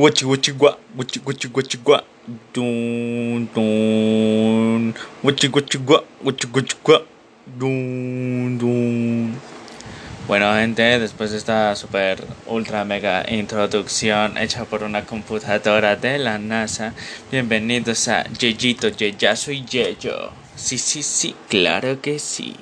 Guachi guachi gua, guachi guachi guachi gua. Dun dun. Guachi guachi gua, guachi guachi gua. Dun dun. Bueno, gente, después de esta super ultra mega introducción hecha por una computadora de la NASA, bienvenidos a Yeyito, Yeyazo y Yeyo. Sí, sí, sí, claro que sí.